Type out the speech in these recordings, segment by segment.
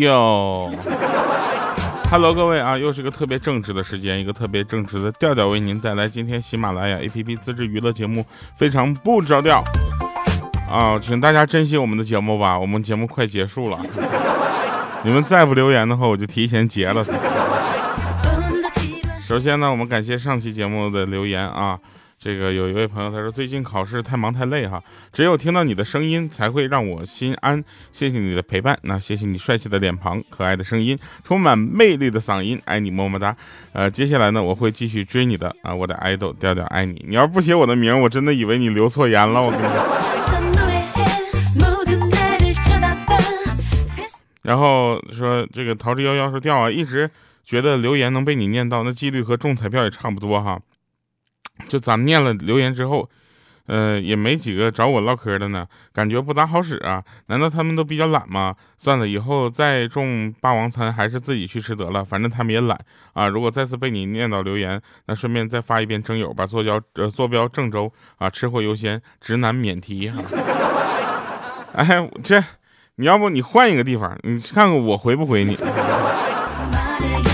哟，Hello，各位啊，又是个特别正直的时间，一个特别正直的调调为您带来今天喜马拉雅 APP 自制娱乐节目，非常不着调啊，请大家珍惜我们的节目吧，我们节目快结束了，你们再不留言的话，我就提前结了。首先呢，我们感谢上期节目的留言啊。这个有一位朋友他说最近考试太忙太累哈，只有听到你的声音才会让我心安。谢谢你的陪伴，那谢谢你帅气的脸庞、可爱的声音、充满魅力的嗓音，爱你么么哒。呃，接下来呢，我会继续追你的啊，我的爱豆调调爱你。你要不写我的名，我真的以为你留错言了。我跟你说。然后说这个逃之夭夭说调啊，一直觉得留言能被你念到，那几率和中彩票也差不多哈。就咱念了留言之后，呃，也没几个找我唠嗑的呢，感觉不咋好使啊。难道他们都比较懒吗？算了，以后再中霸王餐还是自己去吃得了，反正他们也懒啊。如果再次被你念到留言，那顺便再发一遍征友吧，坐标呃坐标郑州啊，吃货优先，直男免提哈。哎，这你要不你换一个地方，你看看我回不回你。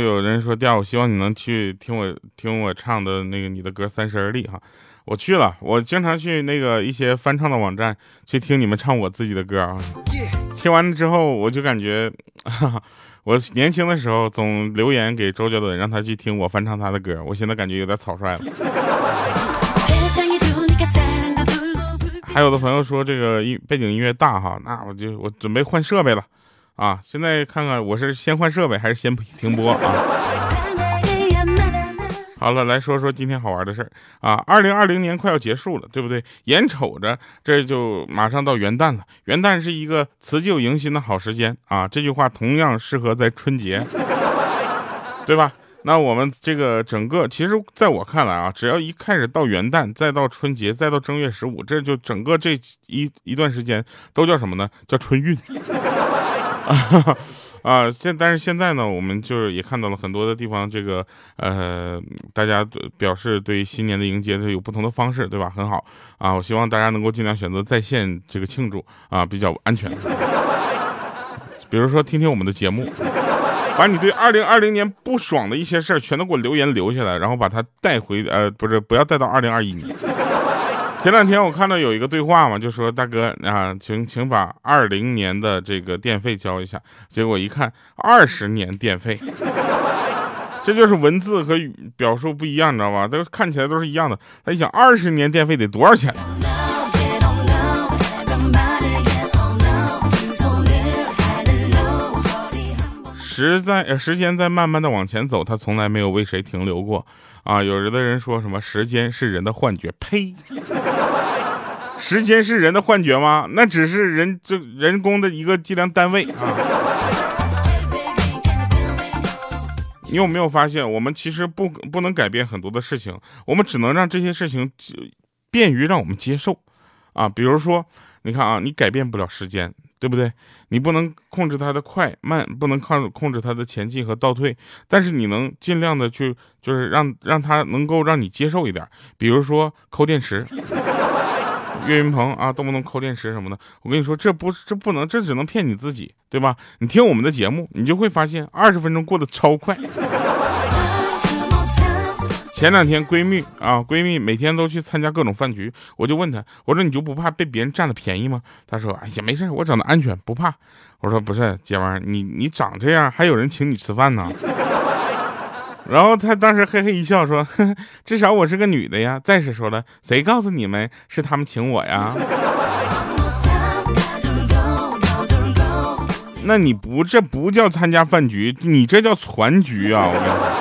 后有人说第二，我希望你能去听我听我唱的那个你的歌《三十而立》哈，我去了，我经常去那个一些翻唱的网站去听你们唱我自己的歌啊。听完了之后，我就感觉，我年轻的时候总留言给周杰伦，让他去听我翻唱他的歌，我现在感觉有点草率了。还有的朋友说这个音背景音乐大哈，那我就我准备换设备了。啊，现在看看我是先换设备还是先停播啊？好了，来说说今天好玩的事儿啊。二零二零年快要结束了，对不对？眼瞅着这就马上到元旦了，元旦是一个辞旧迎新的好时间啊。这句话同样适合在春节，对吧？那我们这个整个，其实在我看来啊，只要一开始到元旦，再到春节，再到正月十五，这就整个这一一段时间都叫什么呢？叫春运。啊 啊！现但是现在呢，我们就是也看到了很多的地方，这个呃，大家表示对新年的迎接是有不同的方式，对吧？很好啊！我希望大家能够尽量选择在线这个庆祝啊，比较安全。比如说听听我们的节目，把你对二零二零年不爽的一些事儿全都给我留言留下来，然后把它带回呃，不是不要带到二零二一年。前两天我看到有一个对话嘛，就说大哥啊，请请把二零年的这个电费交一下。结果一看，二十年电费，这就是文字和表述不一样，你知道吧？都看起来都是一样的。他一想，二十年电费得多少钱？时在，时间在慢慢的往前走，他从来没有为谁停留过啊！有的人说什么时间是人的幻觉，呸！时间是人的幻觉吗？那只是人这人工的一个计量单位啊！你有没有发现，我们其实不不能改变很多的事情，我们只能让这些事情便于让我们接受啊！比如说，你看啊，你改变不了时间。对不对？你不能控制它的快慢，不能控控制它的前进和倒退，但是你能尽量的去，就是让让它能够让你接受一点。比如说抠电池，岳云鹏啊，动不动抠电池什么的。我跟你说，这不这不能，这只能骗你自己，对吧？你听我们的节目，你就会发现二十分钟过得超快。前两天闺蜜啊，闺蜜每天都去参加各种饭局，我就问她，我说你就不怕被别人占了便宜吗？她说，哎呀，没事，我长得安全，不怕。我说不是，姐们儿，你你长这样，还有人请你吃饭呢。然后她当时嘿嘿一笑说，至少我是个女的呀。再是说了，谁告诉你们是他们请我呀？那你不这不叫参加饭局，你这叫攒局啊！我跟你说。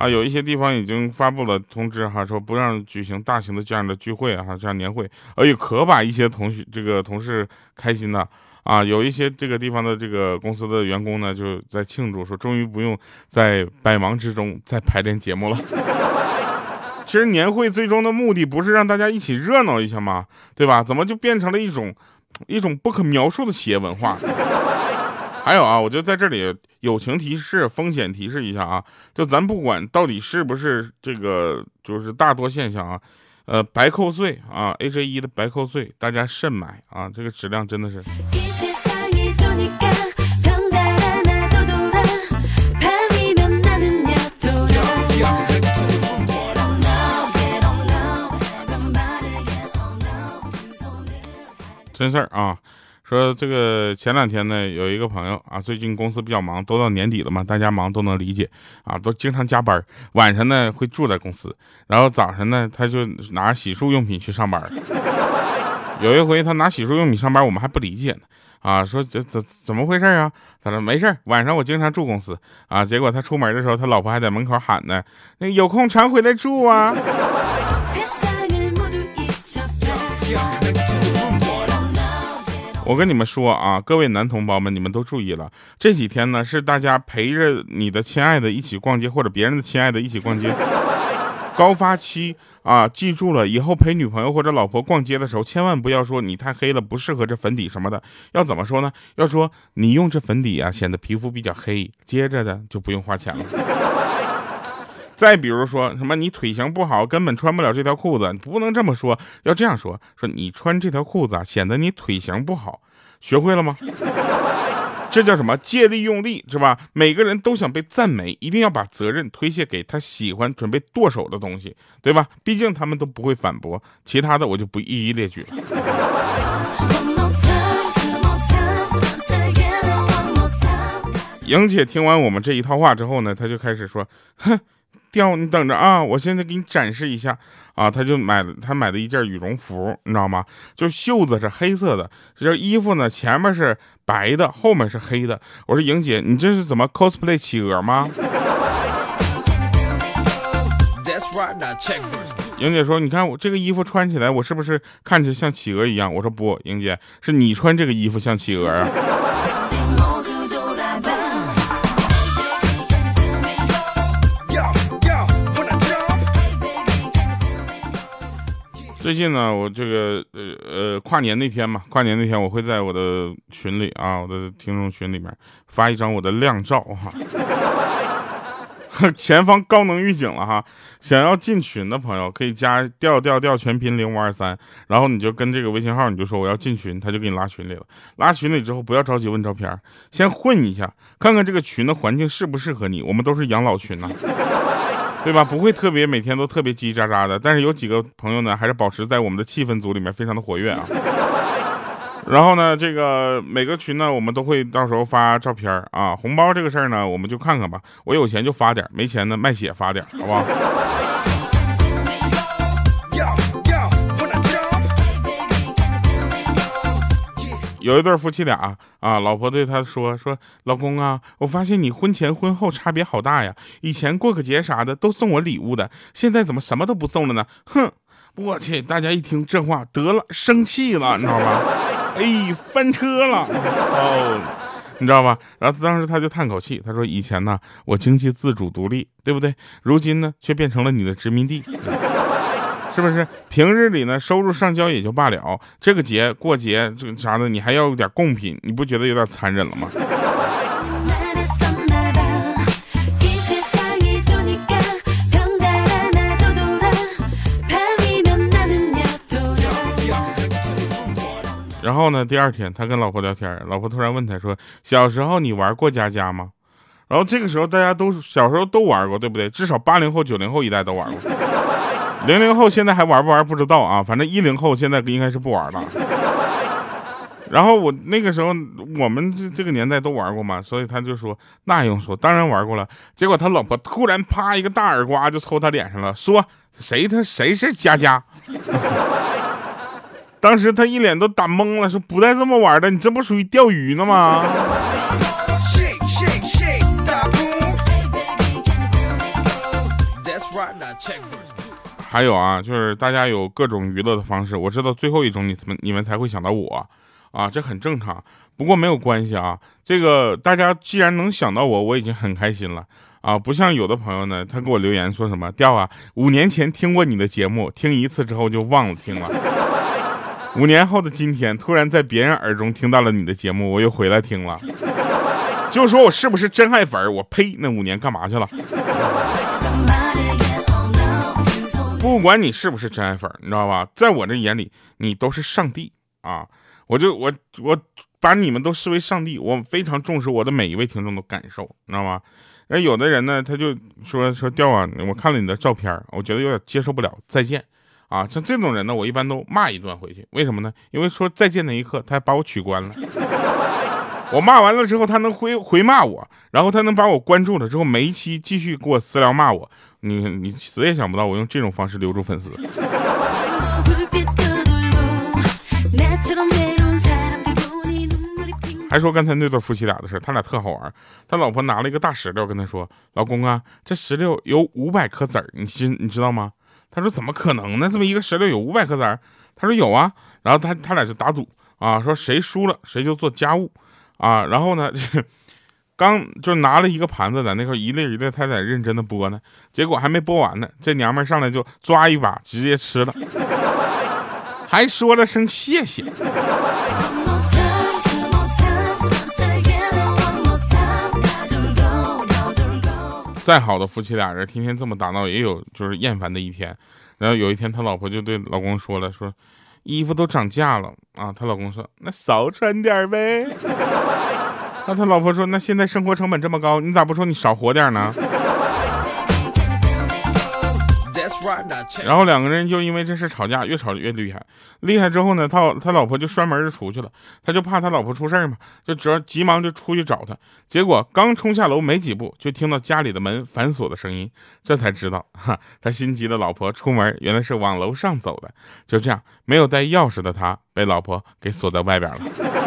啊，有一些地方已经发布了通知哈，说不让举行大型的这样的聚会哈，这样年会，哎呦，可把一些同学这个同事开心了啊！有一些这个地方的这个公司的员工呢，就在庆祝，说终于不用在百忙之中再排练节目了。其实年会最终的目的不是让大家一起热闹一下吗？对吧？怎么就变成了一种一种不可描述的企业文化？还有啊，我就在这里友情提示、风险提示一下啊，就咱不管到底是不是这个，就是大多现象啊，呃，白扣税啊，AJ 一的白扣税，大家慎买啊，这个质量真的是。真事儿啊，说这个前两天呢，有一个朋友啊，最近公司比较忙，都到年底了嘛，大家忙都能理解啊，都经常加班，晚上呢会住在公司，然后早上呢他就拿洗漱用品去上班。有一回他拿洗漱用品上班，我们还不理解呢，啊，说这怎怎么回事啊？他说没事晚上我经常住公司啊。结果他出门的时候，他老婆还在门口喊呢，那有空常回来住啊。我跟你们说啊，各位男同胞们，你们都注意了，这几天呢是大家陪着你的亲爱的一起逛街，或者别人的亲爱的一起逛街 高发期啊！记住了，以后陪女朋友或者老婆逛街的时候，千万不要说你太黑了，不适合这粉底什么的。要怎么说呢？要说你用这粉底啊，显得皮肤比较黑，接着的就不用花钱了。再比如说什么你腿型不好，根本穿不了这条裤子，你不能这么说，要这样说：说你穿这条裤子啊，显得你腿型不好。学会了吗？这叫什么？借力用力是吧？每个人都想被赞美，一定要把责任推卸给他喜欢、准备剁手的东西，对吧？毕竟他们都不会反驳。其他的我就不一一列举了。莹姐听完我们这一套话之后呢，她就开始说：“哼。”掉，你等着啊！我现在给你展示一下啊！他就买了，他买的一件羽绒服，你知道吗？就袖子是黑色的，这件衣服呢，前面是白的，后面是黑的。我说莹姐，你这是怎么 cosplay 企鹅吗？莹姐说，你看我这个衣服穿起来，我是不是看着像企鹅一样？我说不，莹姐，是你穿这个衣服像企鹅啊。最近呢，我这个呃呃跨年那天嘛，跨年那天我会在我的群里啊，我的听众群里面发一张我的靓照哈。前方高能预警了哈，想要进群的朋友可以加调调调全拼零五二三，然后你就跟这个微信号，你就说我要进群，他就给你拉群里了。拉群里之后不要着急问照片，先混一下，看看这个群的环境适不适合你。我们都是养老群呐。对吧？不会特别每天都特别叽叽喳喳的，但是有几个朋友呢，还是保持在我们的气氛组里面非常的活跃啊。然后呢，这个每个群呢，我们都会到时候发照片啊，红包这个事儿呢，我们就看看吧。我有钱就发点，没钱呢卖血发点，好不好？有一对夫妻俩啊，老婆对他说：“说老公啊，我发现你婚前婚后差别好大呀。以前过个节啥的都送我礼物的，现在怎么什么都不送了呢？”哼，我去！大家一听这话，得了，生气了，你知道吗？哎，翻车了哦，你知道吧？然后当时他就叹口气，他说：“以前呢，我经济自主独立，对不对？如今呢，却变成了你的殖民地。”是不是平日里呢收入上交也就罢了，这个节过节这个啥的你还要有点贡品，你不觉得有点残忍了吗？然后呢，第二天他跟老婆聊天，老婆突然问他说：“小时候你玩过家家吗？”然后这个时候大家都小时候都玩过，对不对？至少八零后、九零后一代都玩过。零零后现在还玩不玩不知道啊，反正一零后现在应该是不玩了。然后我那个时候我们这这个年代都玩过嘛，所以他就说那还用说，当然玩过了。结果他老婆突然啪一个大耳刮就抽他脸上了，说谁他谁是佳佳？当时他一脸都打懵了，说不带这么玩的，你这不属于钓鱼呢吗？还有啊，就是大家有各种娱乐的方式，我知道最后一种你们你们才会想到我，啊，这很正常。不过没有关系啊，这个大家既然能想到我，我已经很开心了啊。不像有的朋友呢，他给我留言说什么调啊，五年前听过你的节目，听一次之后就忘了听了。五年后的今天，突然在别人耳中听到了你的节目，我又回来听了。就说我是不是真爱粉我呸，那五年干嘛去了？不管你是不是真爱粉你知道吧？在我这眼里，你都是上帝啊！我就我我把你们都视为上帝，我非常重视我的每一位听众的感受，你知道吗？那有的人呢，他就说说掉啊，我看了你的照片，我觉得有点接受不了，再见啊！像这种人呢，我一般都骂一顿回去，为什么呢？因为说再见那一刻，他还把我取关了。我骂完了之后，他能回回骂我，然后他能把我关注了之后，每一期继续给我私聊骂我。你你死也想不到，我用这种方式留住粉丝。还说刚才那对夫妻俩的事他俩特好玩。他老婆拿了一个大石榴跟他说：“老公啊，这石榴有五百颗籽儿，你心你知道吗？”他说：“怎么可能呢？这么一个石榴有五百颗籽儿？”他说：“有啊。”然后他他俩就打赌啊，说谁输了谁就做家务啊。然后呢？刚就拿了一个盘子在那块一粒一粒，他在认真的剥呢，结果还没剥完呢，这娘们上来就抓一把直接吃了，还说了声谢谢。再好的夫妻俩人，天天这么打闹，也有就是厌烦的一天。然后有一天，他老婆就对老公说了，说衣服都涨价了啊。她老公说，那少穿点呗。那他老婆说：“那现在生活成本这么高，你咋不说你少活点呢？”然后两个人就因为这事吵架，越吵越厉害。厉害之后呢，他他老婆就摔门就出去了。他就怕他老婆出事嘛，就只要急忙就出去找他。结果刚冲下楼没几步，就听到家里的门反锁的声音，这才知道哈，他心急的老婆出门原来是往楼上走的。就这样，没有带钥匙的他被老婆给锁在外边了。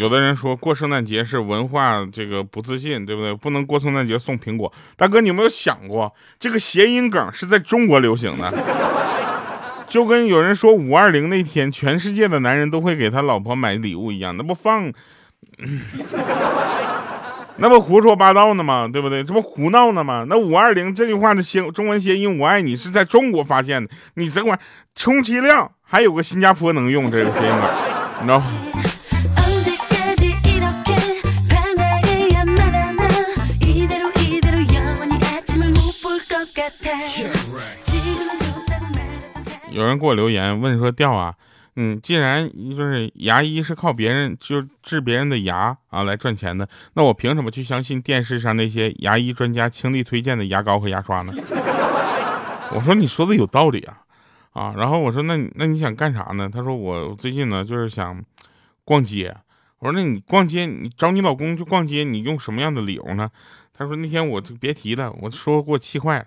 有的人说过圣诞节是文化这个不自信，对不对？不能过圣诞节送苹果。大哥，你有没有想过这个谐音梗是在中国流行的？就跟有人说五二零那天全世界的男人都会给他老婆买礼物一样，那不放，那不胡说八道呢吗？对不对？这不胡闹呢吗？那五二零这句话的谐中文谐音“我爱你”是在中国发现的。你这块充其量还有个新加坡能用这个谐音梗，你知道吗？有人给我留言问说：“调啊，嗯，既然就是牙医是靠别人就治别人的牙啊来赚钱的，那我凭什么去相信电视上那些牙医专家倾力推荐的牙膏和牙刷呢？” 我说：“你说的有道理啊，啊。”然后我说：“那那你想干啥呢？”他说：“我最近呢就是想逛街。”我说：“那你逛街，你找你老公去逛街，你用什么样的理由呢？”他说：“那天我就别提了，我说给我气坏了。”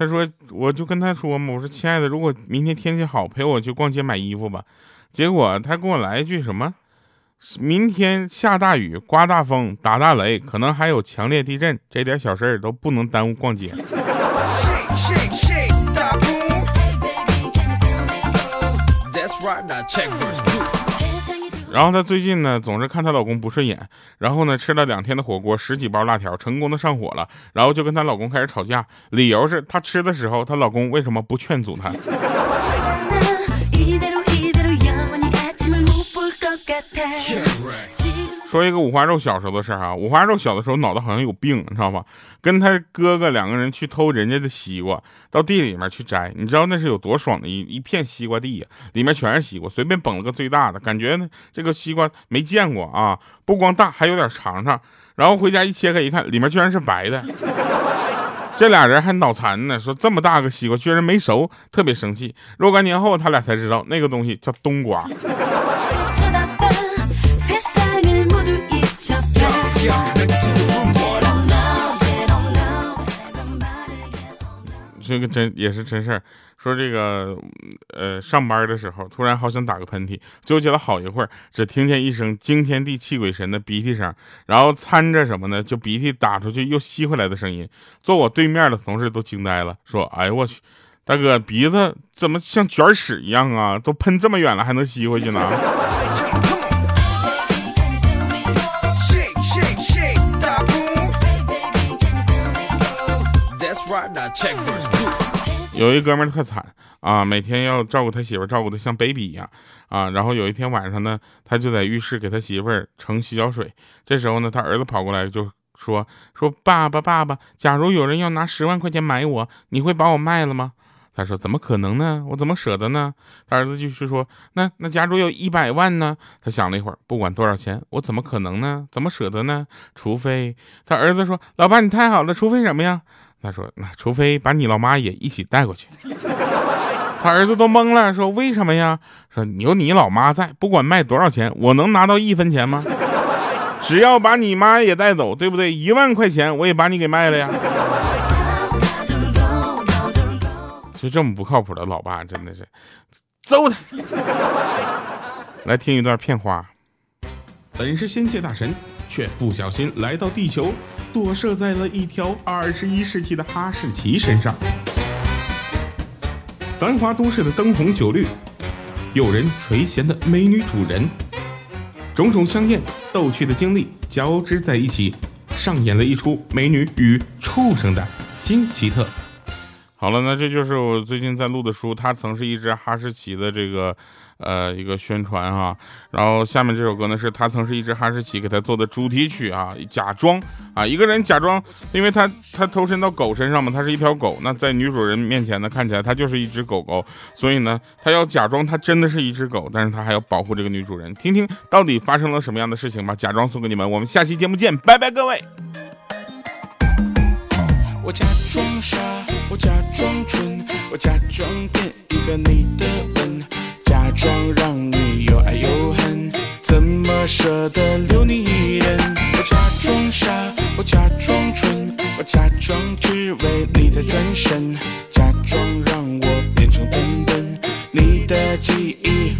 他说：“我就跟他说嘛，我说亲爱的，如果明天天气好，陪我去逛街买衣服吧。”结果他给我来一句什么：“明天下大雨、刮大风、打大雷，可能还有强烈地震，这点小事儿都不能耽误逛街。”然后她最近呢，总是看她老公不顺眼，然后呢，吃了两天的火锅，十几包辣条，成功的上火了，然后就跟她老公开始吵架，理由是她吃的时候，她老公为什么不劝阻她？说一个五花肉小时候的事儿啊，五花肉小的时候脑子好像有病，你知道吧？跟他哥哥两个人去偷人家的西瓜，到地里面去摘，你知道那是有多爽的一一片西瓜地呀，里面全是西瓜，随便捧了个最大的，感觉呢这个西瓜没见过啊，不光大，还有点长长。然后回家一切开一看，里面居然是白的。这俩人还脑残呢，说这么大个西瓜居然没熟，特别生气。若干年后，他俩才知道那个东西叫冬瓜。这个真也是真事儿，说这个，呃，上班的时候突然好想打个喷嚏，纠结了好一会儿，只听见一声惊天地泣鬼神的鼻涕声，然后掺着什么呢？就鼻涕打出去又吸回来的声音。坐我对面的同事都惊呆了，说：“哎呦我去，大哥鼻子怎么像卷屎一样啊？都喷这么远了还能吸回去呢？” 有一哥们儿特惨啊，每天要照顾他媳妇儿，照顾的像 baby 一样啊。然后有一天晚上呢，他就在浴室给他媳妇儿盛洗脚水。这时候呢，他儿子跑过来就说：“说爸爸，爸爸，假如有人要拿十万块钱买我，你会把我卖了吗？”他说：“怎么可能呢？我怎么舍得呢？”他儿子继续说：“那那假如有一百万呢？”他想了一会儿，不管多少钱，我怎么可能呢？怎么舍得呢？除非他儿子说：“老爸，你太好了，除非什么呀？”他说：“那除非把你老妈也一起带过去。”他儿子都懵了，说：“为什么呀？”说：“有你老妈在，不管卖多少钱，我能拿到一分钱吗？只要把你妈也带走，对不对？一万块钱我也把你给卖了呀。”就这么不靠谱的老爸，真的是，揍他！来听一段片花。本是仙界大神，却不小心来到地球。躲射在了一条二十一世纪的哈士奇身上。繁华都市的灯红酒绿，诱人垂涎的美女主人，种种香艳逗趣的经历交织在一起，上演了一出美女与畜生的新奇特。好了，那这就是我最近在录的书，它曾是一只哈士奇的这个。呃，一个宣传哈，然后下面这首歌呢，是他曾是一只哈士奇给他做的主题曲啊，假装啊，一个人假装，因为他他投身到狗身上嘛，他是一条狗，那在女主人面前呢，看起来他就是一只狗狗，所以呢，他要假装他真的是一只狗，但是他还要保护这个女主人，听听到底发生了什么样的事情吧。假装送给你们，我们下期节目见，拜拜各位。我假装傻，我假装蠢，我假装变一个你的吻。假装让你又爱又恨，怎么舍得留你一人？我假装傻，我假装蠢，我假装只为你的转身，假装让我变成笨笨，你的记忆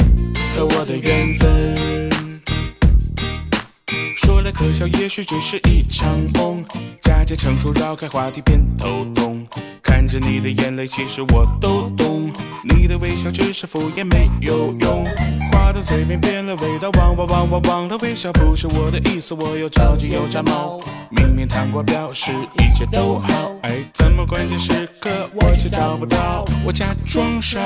和我的缘分。说来可笑，也许只是一场梦，假借成熟绕开话题变头痛。看着你的眼泪，其实我都懂。你的微笑只是敷衍，没有用。话到嘴边变了味道，忘忘忘忘忘了微笑不是我的意思，我又着急又炸毛。明明糖果表示一切都好，哎，怎么关键时刻我却找不到？我假装傻，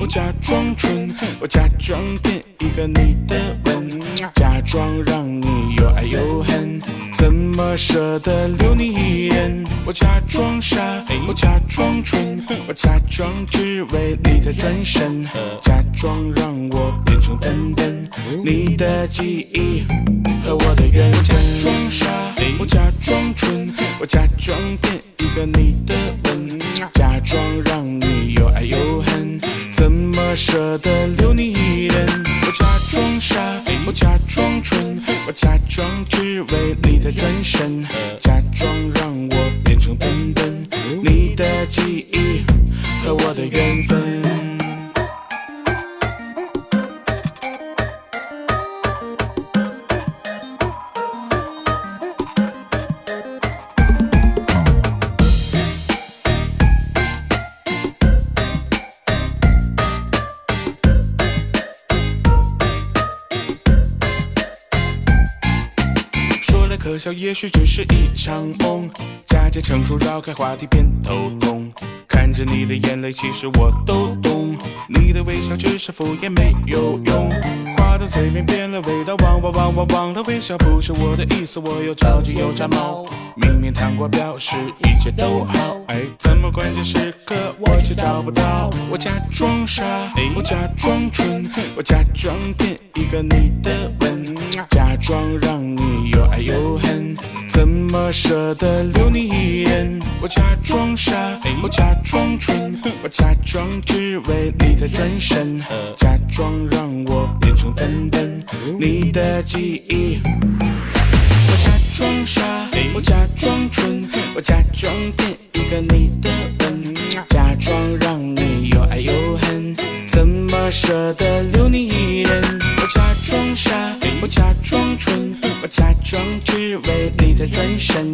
我假装蠢，我假装变一个你的吻，假装让你又爱又恨，怎么舍得留你一人？我假装傻，我假装蠢，我假装只为你的转身，假装让我变成笨笨，你的记忆和我的缘分。假装傻，我假装蠢，我假装变一个你的吻，假装让你又爱又恨，舍得留你一人？我假装傻，我假装蠢，我假装只为你的转身，假装让我变成笨笨，你的记忆和我的缘分。笑，也许只是一场梦，假借成熟绕开话题变头痛。看着你的眼泪，其实我都懂。你的微笑只是敷衍，没有用。话的嘴边变了味道，忘忘忘忘忘了微笑不是我的意思，我又着急又炸毛。明明糖果表示一切都好，哎，怎么关键时刻我却找不到？我假装傻，我假装蠢，我假装变一个你的吻，假装让你又爱又恨，怎么舍得留你一人？我假装傻，我假装蠢，我假装只为你的转身，假装让我变成笨笨，你的记忆。我假装傻，我假装蠢，我假装变一个你的吻，假装让你又爱又恨，怎么舍得留你的转身，